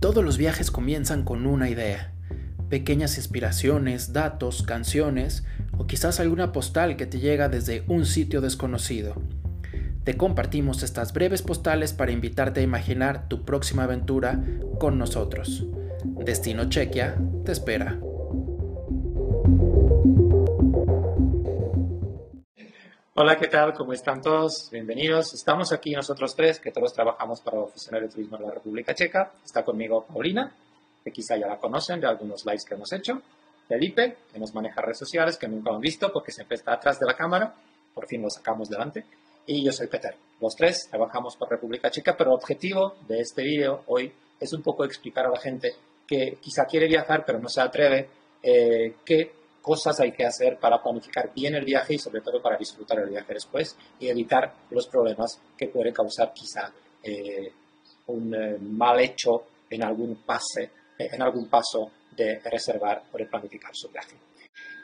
Todos los viajes comienzan con una idea, pequeñas inspiraciones, datos, canciones o quizás alguna postal que te llega desde un sitio desconocido. Te compartimos estas breves postales para invitarte a imaginar tu próxima aventura con nosotros. Destino Chequia te espera. Hola, ¿qué tal? ¿Cómo están todos? Bienvenidos. Estamos aquí nosotros tres, que todos trabajamos para la Oficina de Turismo de la República Checa. Está conmigo Paulina, que quizá ya la conocen de algunos lives que hemos hecho. Felipe, que nos maneja redes sociales, que nunca han visto porque siempre está atrás de la cámara. Por fin lo sacamos delante. Y yo soy Peter. Los tres trabajamos para República Checa, pero el objetivo de este vídeo hoy es un poco explicar a la gente que quizá quiere viajar, pero no se atreve, eh, qué cosas hay que hacer para planificar bien el viaje y sobre todo para disfrutar el viaje después y evitar los problemas que puede causar quizá eh, un eh, mal hecho en algún pase, eh, en algún paso de reservar o de planificar su viaje.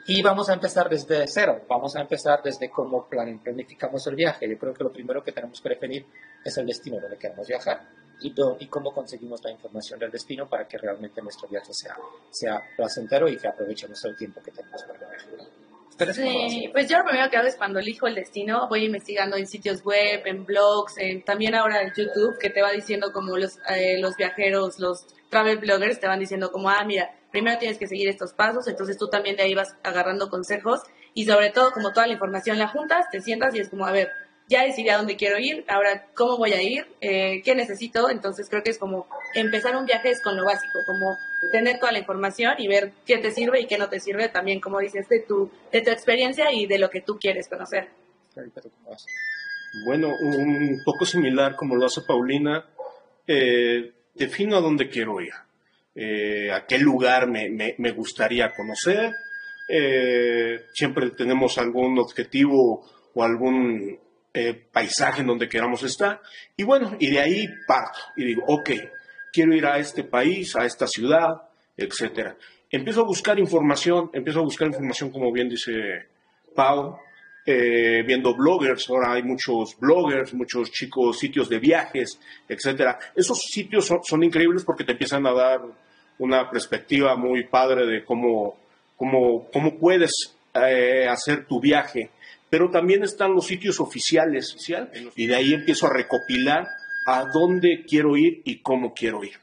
Y vamos a empezar desde cero, vamos a empezar desde cómo planificamos el viaje. Yo creo que lo primero que tenemos que definir es el destino donde queremos viajar y, y cómo conseguimos la información del destino para que realmente nuestro viaje sea, sea placentero y que aprovechemos el tiempo que tenemos para viajar. Sí, pues yo lo primero que hago es cuando elijo el destino, voy investigando en sitios web, en blogs, en, también ahora en YouTube, que te va diciendo como los, eh, los viajeros, los travel bloggers te van diciendo como, ah, mira, primero tienes que seguir estos pasos, entonces tú también de ahí vas agarrando consejos y sobre todo como toda la información la juntas, te sientas y es como, a ver, ya decidí a dónde quiero ir, ahora cómo voy a ir, eh, qué necesito, entonces creo que es como empezar un viaje es con lo básico, como tener toda la información y ver qué te sirve y qué no te sirve, también como dices, de tu, de tu experiencia y de lo que tú quieres conocer. Bueno, un poco similar como lo hace Paulina, eh, defino a dónde quiero ir, eh, a qué lugar me, me, gustaría conocer, siempre tenemos algún objetivo o algún eh, paisaje en donde queramos estar. Y bueno, y de ahí parto y digo, ok, quiero ir a este país, a esta ciudad, etcétera. Empiezo a buscar información, empiezo a buscar información, como bien dice Pau, eh, viendo bloggers, ahora hay muchos bloggers, muchos chicos, sitios de viajes, etcétera. Esos sitios son, increíbles porque te empiezan a dar una perspectiva muy padre de cómo, cómo, cómo puedes eh, hacer tu viaje pero también están los sitios oficiales, y de ahí empiezo a recopilar a dónde quiero ir y cómo quiero ir.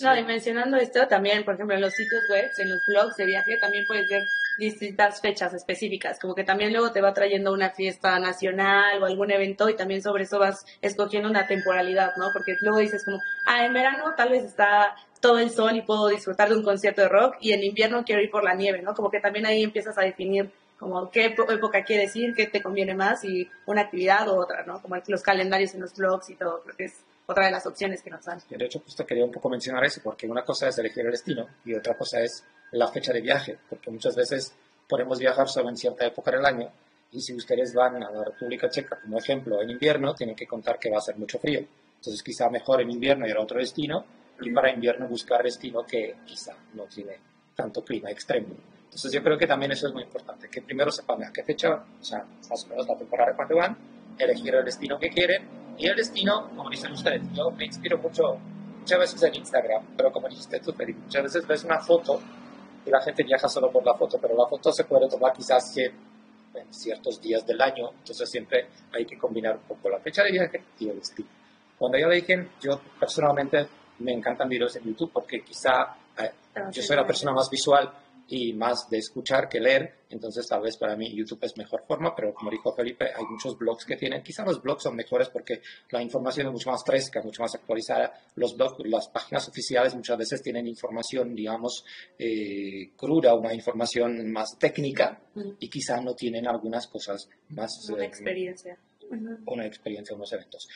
No, y mencionando esto, también, por ejemplo, en los sitios web, en los blogs de viaje, también puedes ver distintas fechas específicas, como que también luego te va trayendo una fiesta nacional o algún evento y también sobre eso vas escogiendo una temporalidad, ¿no? Porque luego dices como, ah, en verano tal vez está todo el sol y puedo disfrutar de un concierto de rock y en invierno quiero ir por la nieve, ¿no? Como que también ahí empiezas a definir como qué época quieres ir, qué te conviene más y una actividad u otra, ¿no? Como los calendarios en los blogs y todo, creo que es otra de las opciones que nos dan. De hecho, justo quería un poco mencionar eso, porque una cosa es elegir el destino y otra cosa es la fecha de viaje, porque muchas veces podemos viajar solo en cierta época del año y si ustedes van a la República Checa, como ejemplo, en invierno, tienen que contar que va a ser mucho frío. Entonces, quizá mejor en invierno ir a otro destino y para invierno buscar destino que quizá no tiene tanto clima extremo. Entonces yo creo que también eso es muy importante, que primero sepan a qué fecha, o sea, más o menos la temporada cuando van, elegir el destino que quieren y el destino, como dicen ustedes, yo me inspiro mucho, muchas veces en Instagram, pero como dijiste tú, Felipe, muchas veces ves una foto y la gente viaja solo por la foto, pero la foto se puede tomar quizás en ciertos días del año, entonces siempre hay que combinar un poco la fecha de viaje y el destino. Cuando ya dije, yo personalmente me encantan videos en YouTube porque quizá eh, yo soy la persona más visual y más de escuchar que leer, entonces tal vez para mí YouTube es mejor forma, pero como dijo Felipe, hay muchos blogs que tienen, quizá los blogs son mejores porque la información es mucho más fresca, mucho más actualizada, los blogs, las páginas oficiales muchas veces tienen información, digamos, eh, cruda, una información más técnica y quizá no tienen algunas cosas más... Una eh, experiencia. Una experiencia, unos eventos.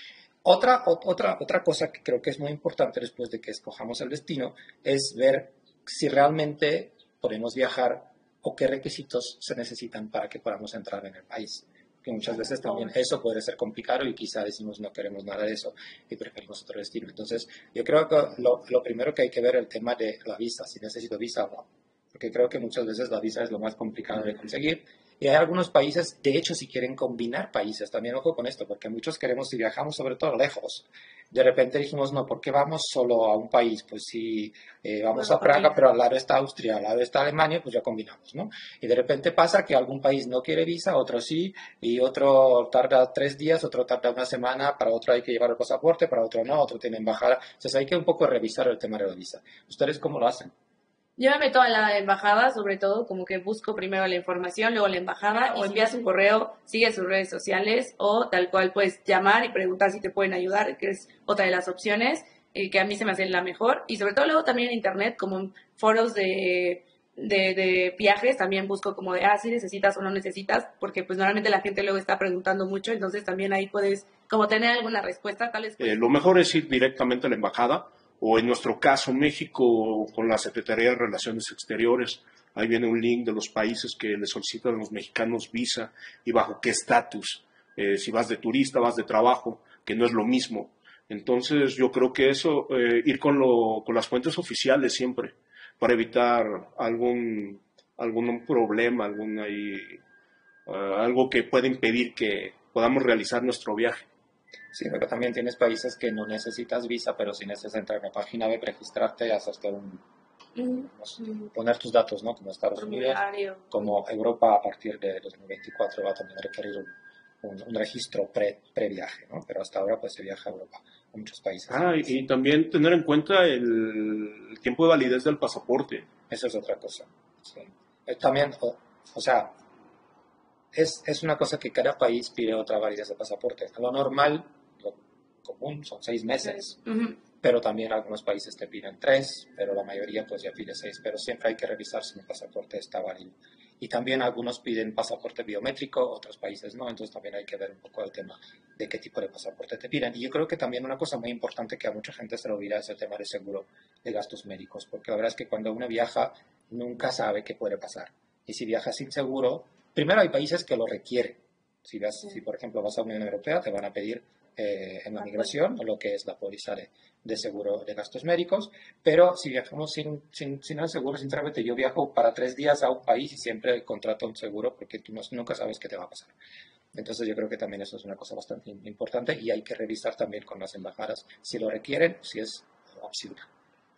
Otra, otra, otra cosa que creo que es muy importante después de que escojamos el destino es ver si realmente podemos viajar o qué requisitos se necesitan para que podamos entrar en el país. Que muchas veces también eso puede ser complicado y quizá decimos no queremos nada de eso y preferimos otro destino. Entonces, yo creo que lo, lo primero que hay que ver es el tema de la visa, si necesito visa o no. Porque creo que muchas veces la visa es lo más complicado de conseguir Y hay algunos países, de hecho, si quieren combinar países, también ojo con esto, porque muchos queremos, si viajamos sobre todo lejos, de repente dijimos, no, ¿por qué vamos solo a un país? Pues si eh, vamos a Praga, pero al lado está Austria, al lado está Alemania, pues ya combinamos, ¿no? Y de repente pasa que algún país no quiere visa, otro sí, y otro tarda tres días, otro tarda una semana, para otro hay que llevar el pasaporte, para otro no, otro tiene embajada. Entonces hay que un poco revisar el tema de la visa. ¿Ustedes cómo lo hacen? Yo me meto a la embajada, sobre todo, como que busco primero la información, luego la embajada, o envías un correo, sigue sus redes sociales, o tal cual puedes llamar y preguntar si te pueden ayudar, que es otra de las opciones, eh, que a mí se me hace la mejor. Y sobre todo luego también en internet, como en foros de, de, viajes, también busco como de, ah, si necesitas o no necesitas, porque pues normalmente la gente luego está preguntando mucho, entonces también ahí puedes como tener alguna respuesta, tal vez. Eh, lo mejor es ir directamente a la embajada o en nuestro caso México con la Secretaría de Relaciones Exteriores. Ahí viene un link de los países que le solicitan a los mexicanos visa y bajo qué estatus. Eh, si vas de turista, vas de trabajo, que no es lo mismo. Entonces yo creo que eso, eh, ir con, lo, con las fuentes oficiales siempre, para evitar algún, algún problema, algún ahí, eh, algo que pueda impedir que podamos realizar nuestro viaje. Sí, pero también tienes países que no necesitas visa, pero si necesitas entrar en la página web, registrarte, hasta un, mm. poner tus datos, ¿no? Como Estados Unidos, como Europa a partir de 2024 va a tener que requerir un, un, registro pre, previaje, ¿no? Pero hasta ahora pues se viaja a Europa, a muchos países. Ah, y, también tener en cuenta el, tiempo de validez del pasaporte. Eso es otra cosa. Sí. Eh, también, o sea, es, es, una cosa que cada país pide otra validez de pasaporte. Lo normal, común, son seis meses, pero también algunos países te piden tres, pero la mayoría pues ya pide seis, pero siempre hay que revisar si mi pasaporte está válido. Y también algunos piden pasaporte biométrico, otros países no, entonces también hay que ver un poco el tema de qué tipo de pasaporte te piden. Y yo creo que también una cosa muy importante que a mucha gente se le olvida es el tema de seguro de gastos médicos, porque la verdad es que cuando uno viaja nunca sabe qué puede pasar. Y si viajas sin seguro, Primero, hay países que lo requieren. Si, vas, si por ejemplo, vas a la Unión Europea, te van a pedir eh, en la migración lo que es la póliza de, seguro de gastos médicos, pero si viajamos sin, sin, sin el seguro, sinceramente yo viajo para tres días a un país y siempre contrato un seguro porque tú nunca sabes qué te va a pasar. Entonces yo creo que también eso es una cosa bastante importante y hay que revisar también con las embajadas si lo requieren, si es opcional.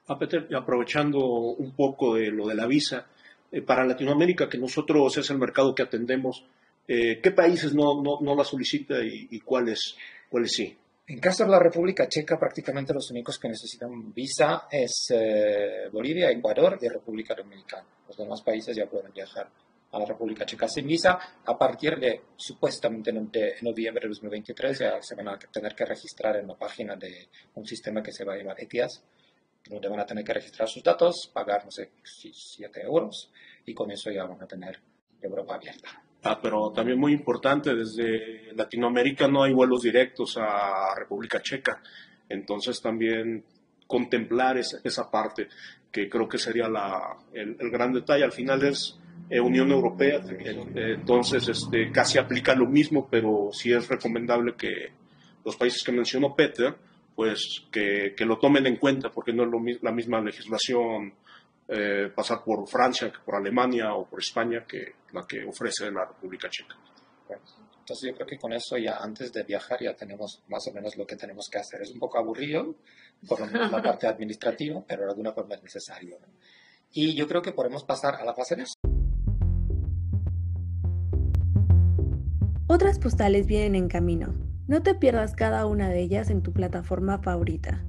Ah, Peter, aprovechando un poco de lo de la visa, eh, para Latinoamérica, que nosotros es el mercado que atendemos, eh, ¿qué países no, no, no la solicita y, cuáles, cuáles sí? En caso de la República Checa, prácticamente los únicos que necesitan visa es eh, Bolivia, Ecuador y República Dominicana. Los demás países ya pueden viajar a la República Checa sin visa. A partir de, supuestamente, de noviembre de 2023 ya se van a tener que registrar en la página de un sistema que se va a llamar ETIAS, donde van a tener que registrar sus datos, pagar, no sé, 7 euros, y con eso ya van a tener Europa abierta. Ah, pero también muy importante, desde Latinoamérica no hay vuelos directos a República Checa, entonces también contemplar esa, esa parte, que creo que sería la, el, gran detalle. Al final es eh, Unión Europea, entonces este, casi aplica lo mismo, pero sí es recomendable que los países que mencionó Peter, pues que, lo tomen en cuenta, porque no es la misma legislación eh, pasar por Francia que por Alemania o por España que la que ofrece la República Checa. Entonces yo creo que con eso ya antes de viajar ya tenemos más o menos lo que tenemos que hacer. Es un poco aburrido, por lo menos la parte administrativa, pero de alguna forma es necesario. Y yo creo que podemos pasar a la fase de eso. Otras postales vienen en camino. No te pierdas cada una de ellas en tu plataforma favorita.